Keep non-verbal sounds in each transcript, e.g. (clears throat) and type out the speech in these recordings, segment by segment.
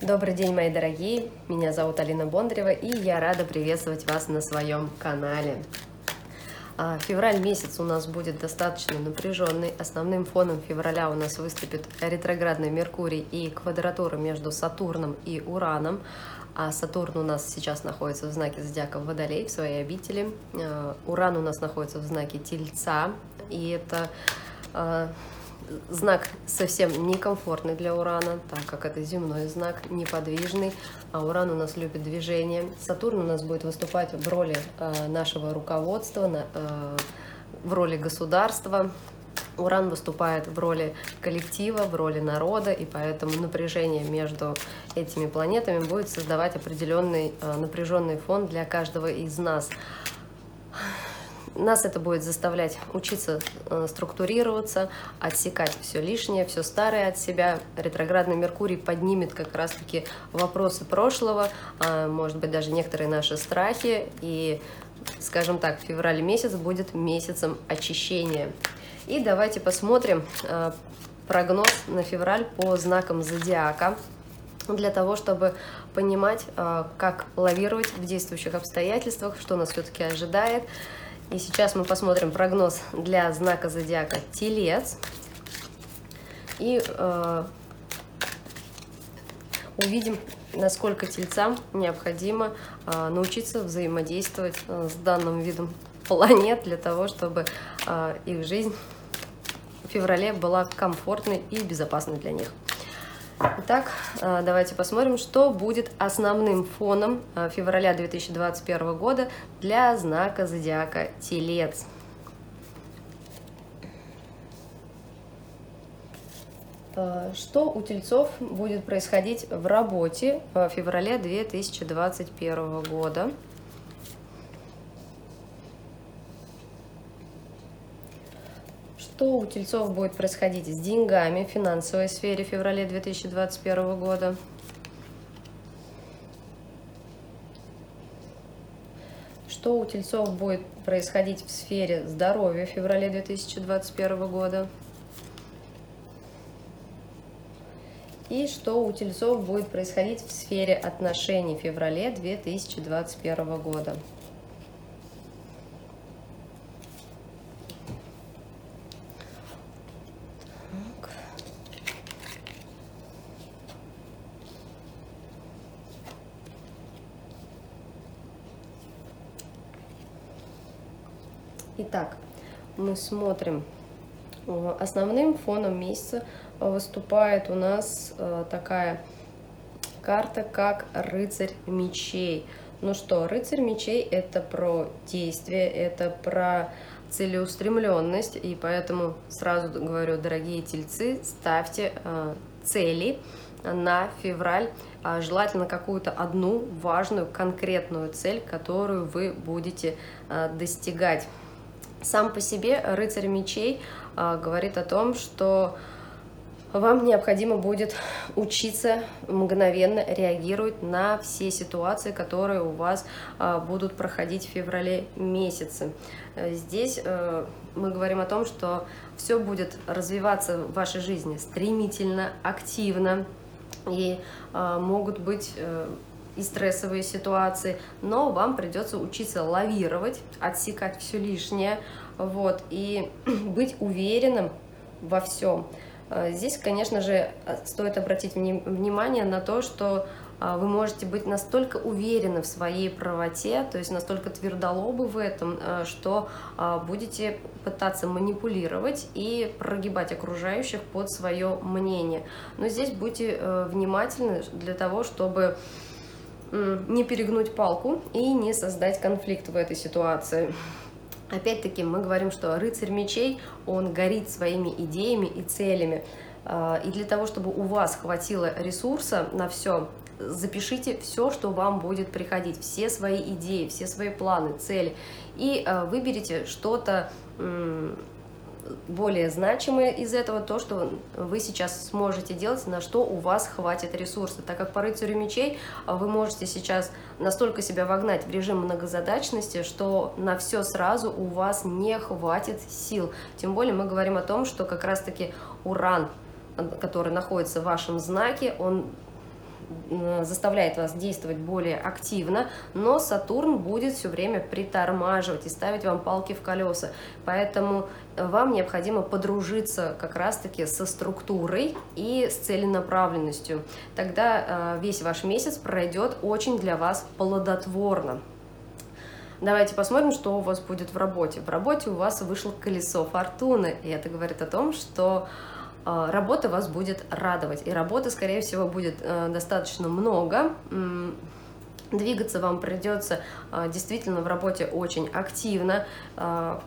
Добрый день, мои дорогие! Меня зовут Алина Бондарева, и я рада приветствовать вас на своем канале. А, февраль месяц у нас будет достаточно напряженный. Основным фоном февраля у нас выступит ретроградный Меркурий и квадратура между Сатурном и Ураном. А Сатурн у нас сейчас находится в знаке зодиака Водолей, в своей обители. А, Уран у нас находится в знаке Тельца, и это а, знак совсем некомфортный для Урана, так как это земной знак, неподвижный, а Уран у нас любит движение. Сатурн у нас будет выступать в роли э, нашего руководства, э, в роли государства. Уран выступает в роли коллектива, в роли народа, и поэтому напряжение между этими планетами будет создавать определенный э, напряженный фон для каждого из нас. Нас это будет заставлять учиться э, структурироваться, отсекать все лишнее, все старое от себя. Ретроградный Меркурий поднимет как раз-таки вопросы прошлого, а, может быть, даже некоторые наши страхи. И, скажем так, февраль месяц будет месяцем очищения. И давайте посмотрим э, прогноз на февраль по знакам зодиака для того, чтобы понимать, э, как лавировать в действующих обстоятельствах, что нас все-таки ожидает. И сейчас мы посмотрим прогноз для знака зодиака Телец. И э, увидим, насколько тельцам необходимо э, научиться взаимодействовать э, с данным видом планет для того, чтобы э, их жизнь в феврале была комфортной и безопасной для них. Итак, э, давайте посмотрим, что будет основным фоном э, февраля 2021 года для знака зодиака Телец. Э, что у тельцов будет происходить в работе в феврале 2021 года? Что у тельцов будет происходить с деньгами в финансовой сфере в феврале 2021 года? Что у тельцов будет происходить в сфере здоровья в феврале 2021 года? И что у тельцов будет происходить в сфере отношений в феврале 2021 года? Итак, мы смотрим. Э, основным фоном месяца выступает у нас э, такая карта, как рыцарь мечей. Ну что, рыцарь мечей это про действие, это про целеустремленность, и поэтому сразу говорю, дорогие тельцы, ставьте э, цели на февраль, а желательно какую-то одну важную конкретную цель, которую вы будете достигать. Сам по себе рыцарь мечей а, говорит о том, что вам необходимо будет учиться мгновенно реагировать на все ситуации, которые у вас а, будут проходить в феврале месяце. Здесь э, мы говорим о том, что все будет развиваться в вашей жизни стремительно, активно, и а, могут быть э, и стрессовые ситуации, но вам придется учиться лавировать, отсекать все лишнее, вот, и (clears throat) быть уверенным во всем. Э, здесь, конечно же, стоит обратить внимание на то, что э, вы можете быть настолько уверены в своей правоте, то есть настолько твердолобы в этом, э, что будете пытаться манипулировать и прогибать окружающих под свое мнение. Но здесь будьте внимательны для того, чтобы не перегнуть палку и не создать конфликт в этой ситуации. Опять-таки мы говорим, что рыцарь мечей, он горит своими идеями и целями. А, и для того, чтобы у вас хватило ресурса на все, запишите все, что вам будет приходить, все свои идеи, все свои планы, цели, и а, выберите что-то более значимое из этого то, что вы сейчас сможете делать, на что у вас хватит ресурса. Так как по рыцарю мечей вы можете сейчас настолько себя вогнать в режим многозадачности, что на все сразу у вас не хватит сил. Тем более мы говорим о том, что как раз-таки уран, который находится в вашем знаке, он заставляет вас действовать более активно, но Сатурн будет все время притормаживать и ставить вам палки в колеса. Поэтому вам необходимо подружиться как раз-таки со структурой и с целенаправленностью. Тогда э, весь ваш месяц пройдет очень для вас плодотворно. Давайте посмотрим, что у вас будет в работе. В работе у вас вышло колесо фортуны, и это говорит о том, что работа вас будет радовать. И работы, скорее всего, будет э, достаточно много. Двигаться вам придется а, действительно в работе очень активно.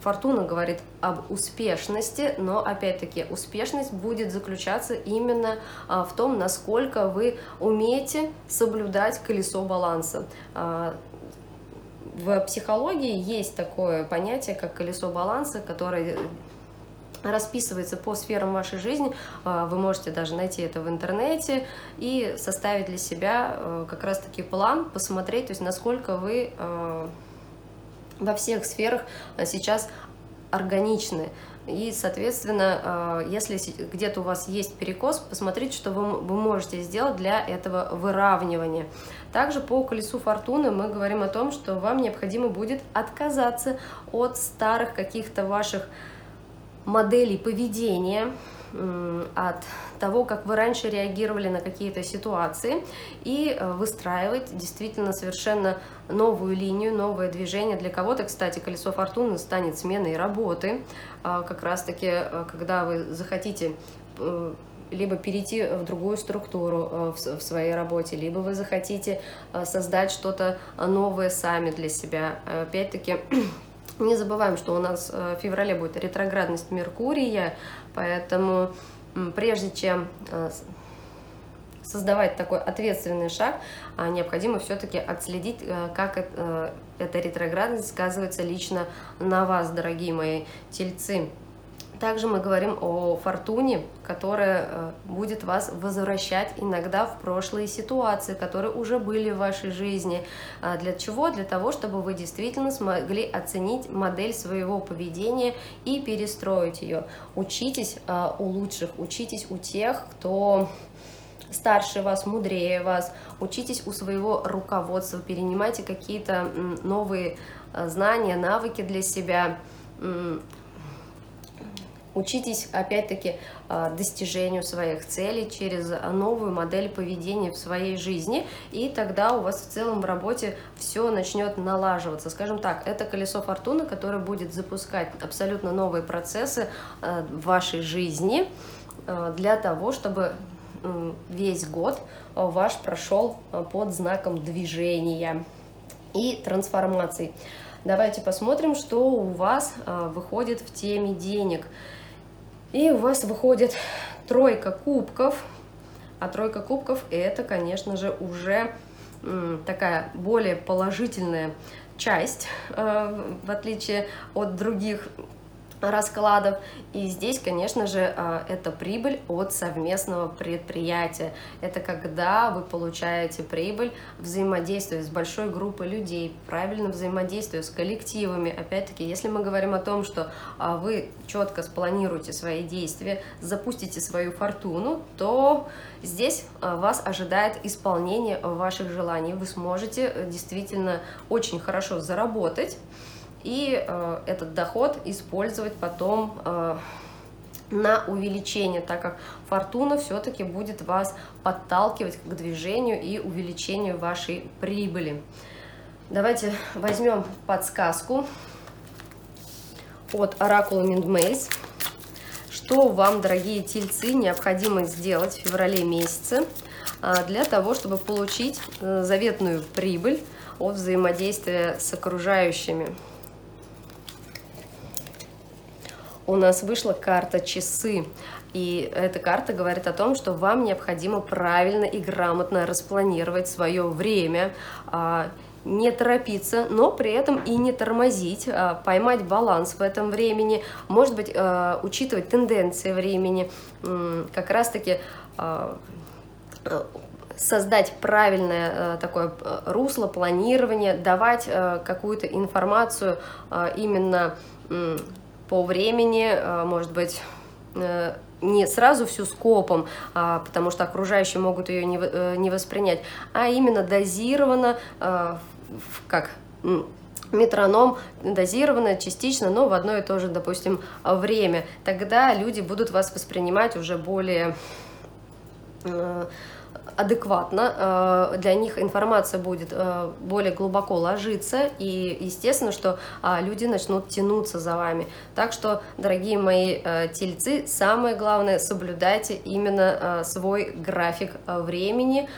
Фортуна говорит об успешности, но опять-таки успешность будет заключаться именно в том, насколько вы умеете соблюдать колесо баланса в психологии есть такое понятие, как колесо баланса, которое расписывается по сферам вашей жизни. А, вы можете даже найти это в интернете и составить для себя э, как раз-таки план, посмотреть, то есть насколько вы э, во всех сферах сейчас органичны. И, соответственно, э, если где-то у вас есть перекос, посмотрите, что вы, вы можете сделать для этого выравнивания. Также по колесу фортуны мы говорим о том, что вам необходимо будет отказаться от старых каких-то ваших моделей поведения, от того, как вы раньше реагировали на какие-то ситуации, и э, выстраивать действительно совершенно новую линию, новое движение. Для кого-то, кстати, колесо фортуны станет сменой работы, а, как раз-таки, э, когда вы захотите э, либо перейти в другую структуру в своей работе, либо вы захотите создать что-то новое сами для себя. Опять-таки, (clears throat) Не забываем, что у нас э, в феврале будет ретроградность Меркурия, поэтому прежде чем э, создавать такой ответственный шаг, а, необходимо все-таки отследить, э, как эта ретроградность сказывается лично на вас, дорогие мои тельцы. Также мы говорим о фортуне, которая э, будет вас возвращать иногда в прошлые ситуации, которые уже были в вашей жизни. А для чего? Для того, чтобы вы действительно смогли оценить модель своего поведения и перестроить ее. Учитесь э, у лучших, учитесь у тех, кто старше вас, мудрее вас, учитесь у своего руководства, перенимайте какие-то новые э, знания, навыки для себя, Учитесь, опять-таки, а, достижению своих целей через новую модель поведения в своей жизни, и тогда у вас в целом в работе все начнет налаживаться. Скажем так, это колесо фортуны, которое будет запускать абсолютно новые процессы а, в вашей жизни а, для того, чтобы весь год ваш прошел под знаком движения и трансформаций. Давайте посмотрим, что у вас выходит в теме денег. И у вас выходит тройка кубков. А тройка кубков это, конечно же, уже такая более положительная часть, э, в отличие от других раскладов. И здесь, конечно же, а, это прибыль от совместного предприятия. Это когда вы получаете прибыль, взаимодействуя с большой группой людей, правильно взаимодействуя с коллективами. Опять-таки, если мы говорим о том, что а, вы четко спланируете свои действия, запустите свою фортуну, то здесь а, вас ожидает исполнение ваших желаний. Вы сможете э, действительно очень хорошо заработать и э, этот доход использовать потом э, на увеличение, так как фортуна все-таки будет вас подталкивать к движению и увеличению вашей прибыли. Давайте возьмем подсказку от Оракула Миндмейс. Что вам, дорогие тельцы, необходимо сделать в феврале месяце а, для того, чтобы получить э, заветную прибыль от взаимодействия с окружающими? У нас вышла карта часы. И эта карта говорит о том, что вам необходимо правильно и грамотно распланировать свое время, а, не торопиться, но при этом и не тормозить, а, поймать баланс в этом времени, может быть, а, учитывать тенденции времени, как раз-таки создать правильное такое русло планирования, давать какую-то информацию именно по времени, э, может быть, э, не сразу всю скопом, а, потому что окружающие могут ее не, э, не воспринять, а именно дозированно, как метроном дозированно, частично, но в одно и то же, допустим, время. Тогда люди будут вас воспринимать уже более адекватно, э, для них информация будет э, более глубоко ложиться, и естественно, что а, люди начнут тянуться за вами. Так что, дорогие мои э, тельцы, самое главное, соблюдайте именно свой график времени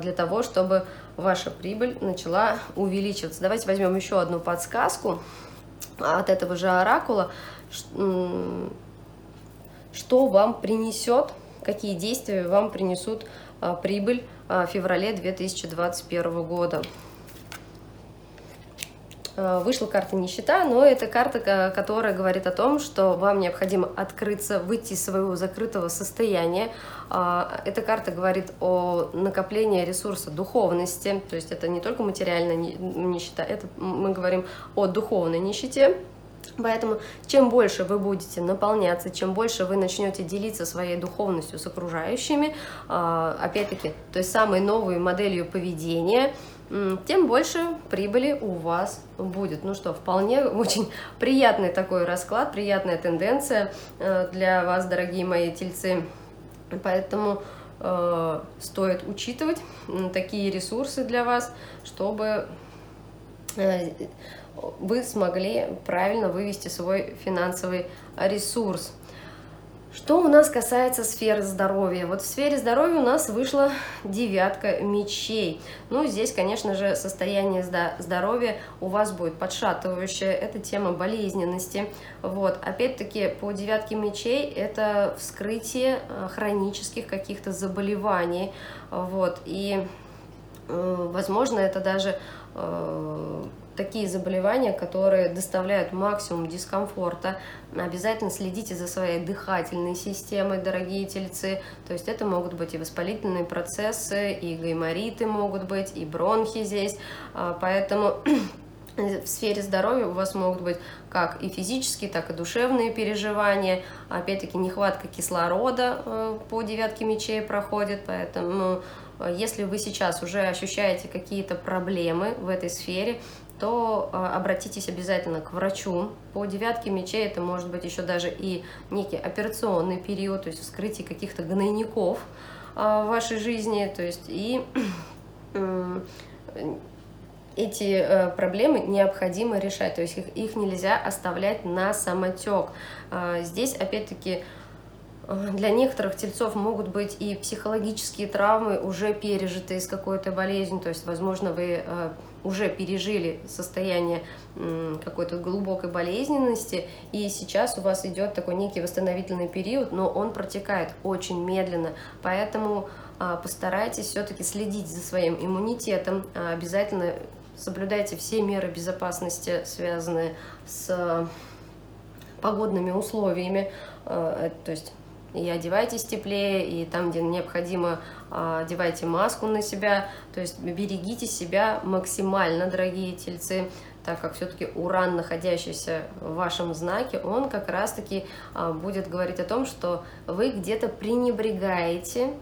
для того, чтобы ваша прибыль начала увеличиваться. Давайте возьмем еще одну подсказку от этого же оракула, что вам принесет, какие действия вам принесут а, прибыль а, в феврале 2021 года. А, вышла карта нищета, но это карта, которая говорит о том, что вам необходимо открыться, выйти из своего закрытого состояния. Эта карта говорит о накоплении ресурса духовности, то есть это не только материальная нищета, это мы говорим о духовной нищете. Поэтому чем больше вы будете наполняться, чем больше вы начнете делиться своей духовностью с окружающими, а, опять-таки, той самой новой моделью поведения, тем больше прибыли у вас будет. Ну что, вполне очень приятный такой расклад, приятная тенденция э, для вас, дорогие мои тельцы. Поэтому э, стоит учитывать такие ресурсы для вас, чтобы э, вы смогли правильно вывести свой финансовый ресурс. Что у нас касается сферы здоровья? Вот в сфере здоровья у нас вышла девятка мечей. Ну, здесь, конечно же, состояние здоровья у вас будет подшатывающее. Это тема болезненности. Вот. Опять-таки, по девятке мечей это вскрытие э, хронических каких-то заболеваний. Вот. И, э, возможно, это даже э, такие заболевания, которые доставляют максимум дискомфорта. Обязательно следите за своей дыхательной системой, дорогие тельцы. То есть это могут быть и воспалительные процессы, и гаймориты могут быть, и бронхи здесь. А, поэтому (clears throat) в сфере здоровья у вас могут быть как и физические, так и душевные переживания. Опять-таки нехватка кислорода э, по девятке мечей проходит, поэтому э, если вы сейчас уже ощущаете какие-то проблемы в этой сфере, то а, обратитесь обязательно к врачу. По девятке мечей это может быть еще даже и некий операционный период, то есть вскрытие каких-то гнойников а, в вашей жизни, то есть и (clears throat) эти э, проблемы необходимо решать, то есть их, их нельзя оставлять на самотек. Здесь опять-таки для некоторых тельцов могут быть и психологические травмы, уже пережитые с какой-то болезнью, то есть, возможно, вы э, уже пережили состояние какой-то глубокой болезненности, и сейчас у вас идет такой некий восстановительный период, но он протекает очень медленно, поэтому а, постарайтесь все-таки следить за своим иммунитетом, а, обязательно соблюдайте все меры безопасности, связанные с погодными условиями, э, то есть и одевайтесь теплее, и там, где необходимо, а, одевайте маску на себя, то есть берегите себя максимально, дорогие тельцы, так как все-таки уран, находящийся в вашем знаке, он как раз-таки а, будет говорить о том, что вы где-то пренебрегаете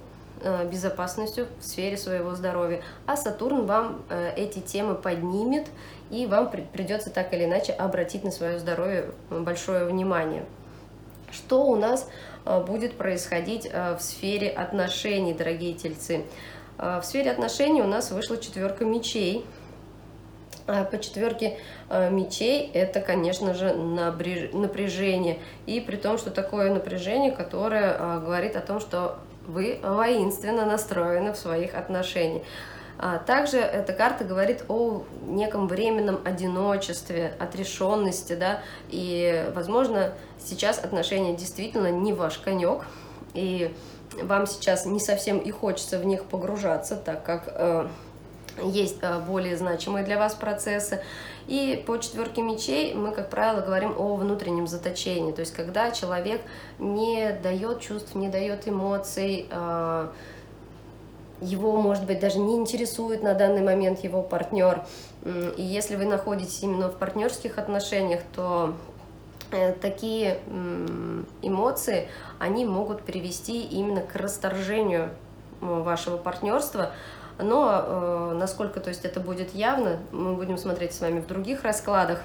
а, безопасностью в сфере своего здоровья, а Сатурн вам э, эти темы поднимет, и вам придется так или иначе обратить на свое здоровье большое внимание. Что у нас Э, будет происходить э, в сфере отношений, дорогие тельцы. Э, в сфере отношений у нас вышла четверка мечей. По четверке мечей это, конечно же, напряжение. И при том, что такое напряжение, которое говорит о том, что вы воинственно настроены в своих отношениях. А также эта карта говорит о неком временном одиночестве, отрешенности, да, и, возможно, сейчас отношения действительно не ваш конек, и вам сейчас не совсем и хочется в них погружаться, так как э, есть э, более значимые для вас процессы. И по четверке мечей мы, как правило, говорим о внутреннем заточении, то есть когда человек не дает чувств, не дает эмоций, э, его, может быть, даже не интересует на данный момент его партнер. И если вы находитесь именно в партнерских отношениях, то э, такие эмоции, они могут привести именно к расторжению вашего партнерства, но э, насколько то есть это будет явно, мы будем смотреть с вами в других раскладах.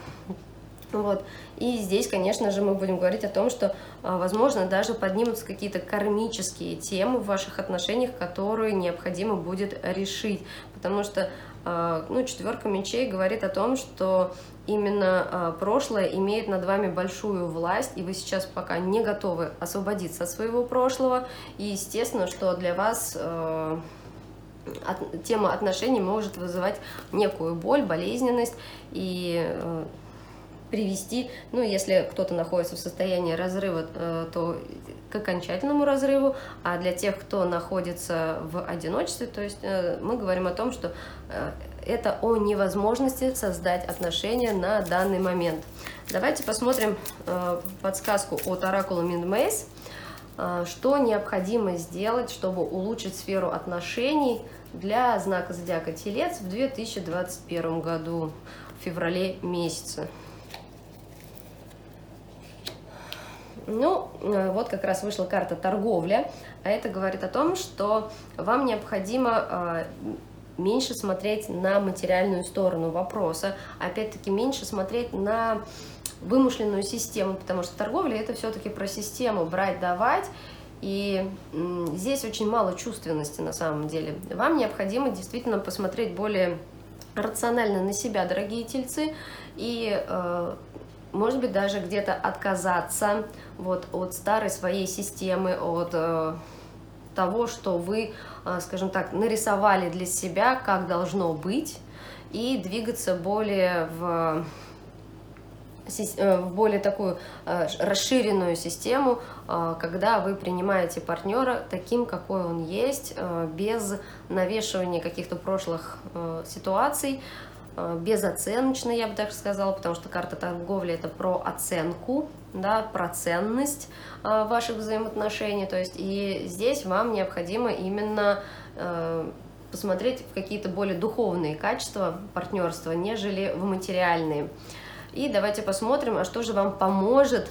Вот. И здесь, конечно же, мы будем говорить о том, что, а, возможно, даже поднимутся какие-то кармические темы в ваших отношениях, которые необходимо будет решить. Потому что а, ну, четверка мечей говорит о том, что именно а, прошлое имеет над вами большую власть, и вы сейчас пока не готовы освободиться от своего прошлого. И естественно, что для вас тема отношений может вызывать некую боль, болезненность, и привести, ну, если кто-то находится в состоянии разрыва, э, то к окончательному разрыву, а для тех, кто находится в одиночестве, то есть э, мы говорим о том, что э, это о невозможности создать отношения на данный момент. Давайте посмотрим подсказку от Оракула Миндмейс, что необходимо сделать, чтобы улучшить сферу отношений для знака зодиака Телец в 2021 году, в феврале месяце. Ну, э, вот как раз вышла карта торговля, а это говорит о том, что вам необходимо а, меньше смотреть на материальную сторону вопроса, опять-таки меньше смотреть на вымышленную систему, потому что торговля это все-таки про систему брать, давать, и здесь очень мало чувственности на самом деле. Вам необходимо действительно посмотреть более рационально на себя, дорогие тельцы, и э, может быть, даже где-то отказаться вот, от старой своей системы, от э, того, что вы, э, скажем так, нарисовали для себя, как должно быть, и двигаться более в э, в более такую э, расширенную систему, э, когда вы принимаете партнера таким, какой он есть, без навешивания каких-то прошлых ситуаций, Э, безоценочно, я бы так сказала, потому что карта торговли это про оценку, да, про ценность э, ваших взаимоотношений. То есть и здесь вам необходимо именно э, посмотреть в какие-то более духовные качества партнерства, нежели в материальные. И давайте посмотрим, а что же вам поможет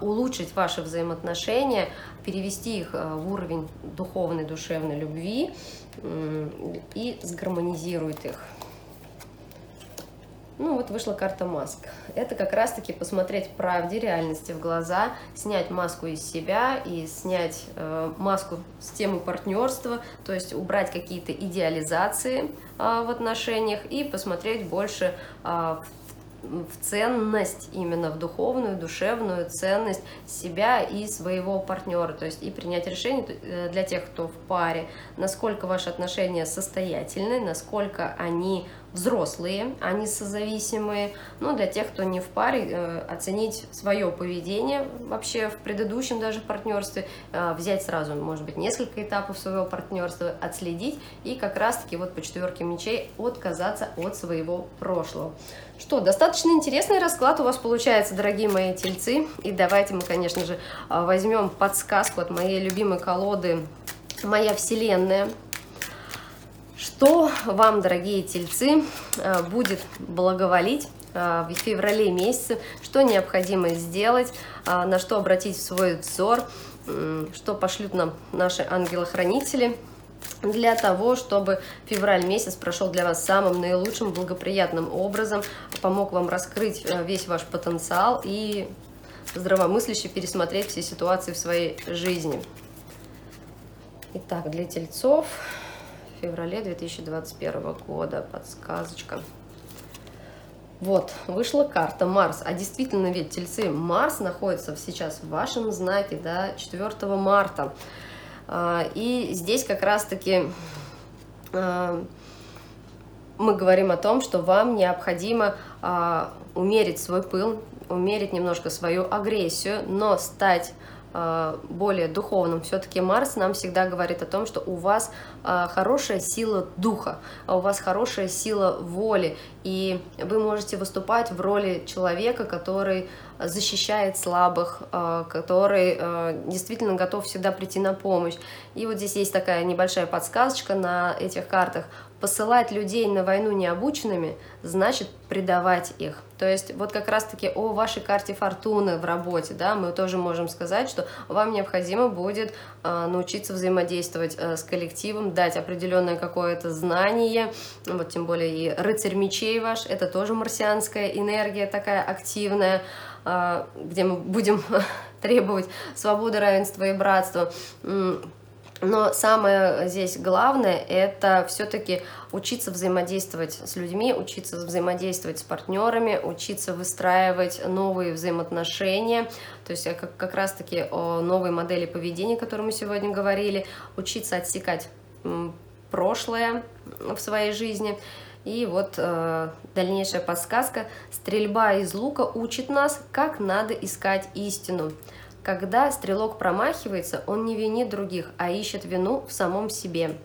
улучшить ваши взаимоотношения, перевести их в уровень духовной, душевной любви и сгармонизирует их. Ну вот вышла карта маск. Это как раз-таки посмотреть правде, реальности в глаза, снять маску из себя и снять э, маску с темы партнерства, то есть убрать какие-то идеализации э, в отношениях и посмотреть больше э, в ценность, именно в духовную, душевную ценность себя и своего партнера, то есть и принять решение э, для тех, кто в паре, насколько ваши отношения состоятельны, насколько они взрослые, они созависимые, но для тех, кто не в паре, э, оценить свое поведение вообще в предыдущем даже партнерстве, э, взять сразу, может быть, несколько этапов своего партнерства, отследить и как раз-таки вот по четверке мечей отказаться от своего прошлого. Что, достаточно интересный расклад у вас получается, дорогие мои тельцы. И давайте мы, конечно же, э, возьмем подсказку от моей любимой колоды «Моя Вселенная». Что вам, дорогие тельцы, э, будет благоволить э, в феврале месяце, что необходимо сделать, э, на что обратить свой взор, что пошлют нам наши ангелы-хранители для того, чтобы февраль месяц прошел для вас самым наилучшим, благоприятным образом, помог вам раскрыть весь ваш потенциал и здравомысляще пересмотреть все ситуации в своей жизни. Итак, для тельцов феврале 2021 года. Подсказочка. Вот, вышла карта Марс. А действительно, ведь тельцы, Марс находится сейчас в вашем знаке, да, 4 марта. А, и здесь как раз-таки а, мы говорим о том, что вам необходимо а, умерить свой пыл, умерить немножко свою агрессию, но стать более духовным. Все-таки Марс нам всегда говорит о том, что у вас хорошая сила духа, а у вас хорошая сила воли, и вы можете выступать в роли человека, который защищает слабых, а, который действительно готов всегда прийти на помощь. И вот здесь есть такая небольшая подсказочка на этих картах. Посылать людей на войну необученными значит предавать их. То есть вот как раз-таки о вашей карте фортуны в работе, да, мы тоже можем сказать, что вам необходимо будет научиться взаимодействовать с коллективом, дать определенное какое-то знание, вот тем более и рыцарь мечей ваш, это тоже марсианская энергия такая активная, э, где мы будем (laughs) требовать свободы, равенства и братства но самое здесь главное – это все-таки учиться взаимодействовать с людьми, учиться взаимодействовать с партнерами, учиться выстраивать новые взаимоотношения. То есть как, как раз-таки о новой модели поведения, о которой мы сегодня говорили, учиться отсекать прошлое в своей жизни. И вот э, дальнейшая подсказка. Стрельба из лука учит нас, как надо искать истину. Когда стрелок промахивается, он не винит других, а ищет вину в самом себе.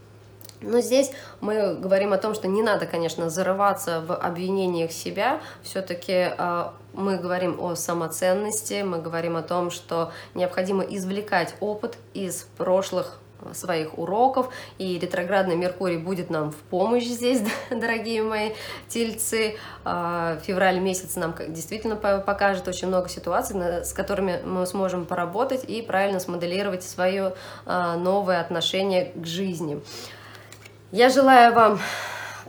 Но здесь мы говорим о том, что не надо, конечно, зарываться в обвинениях себя. Все-таки э, мы говорим о самоценности, мы говорим о том, что необходимо извлекать опыт из прошлых своих уроков, и ретроградный Меркурий будет нам в помощь здесь, (laughs) дорогие мои тельцы. А, февраль месяц нам действительно покажет очень много ситуаций, с которыми мы сможем поработать и правильно смоделировать свое а, новое отношение к жизни. Я желаю вам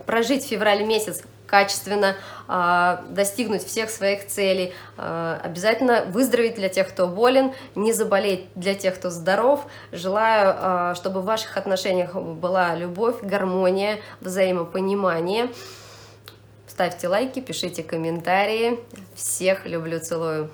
прожить февраль месяц качественно, а, достигнуть всех своих целей, а, обязательно выздороветь для тех, кто болен, не заболеть для тех, кто здоров. Желаю, а, чтобы в ваших отношениях была любовь, гармония, взаимопонимание. Ставьте лайки, пишите комментарии. Всех люблю, целую.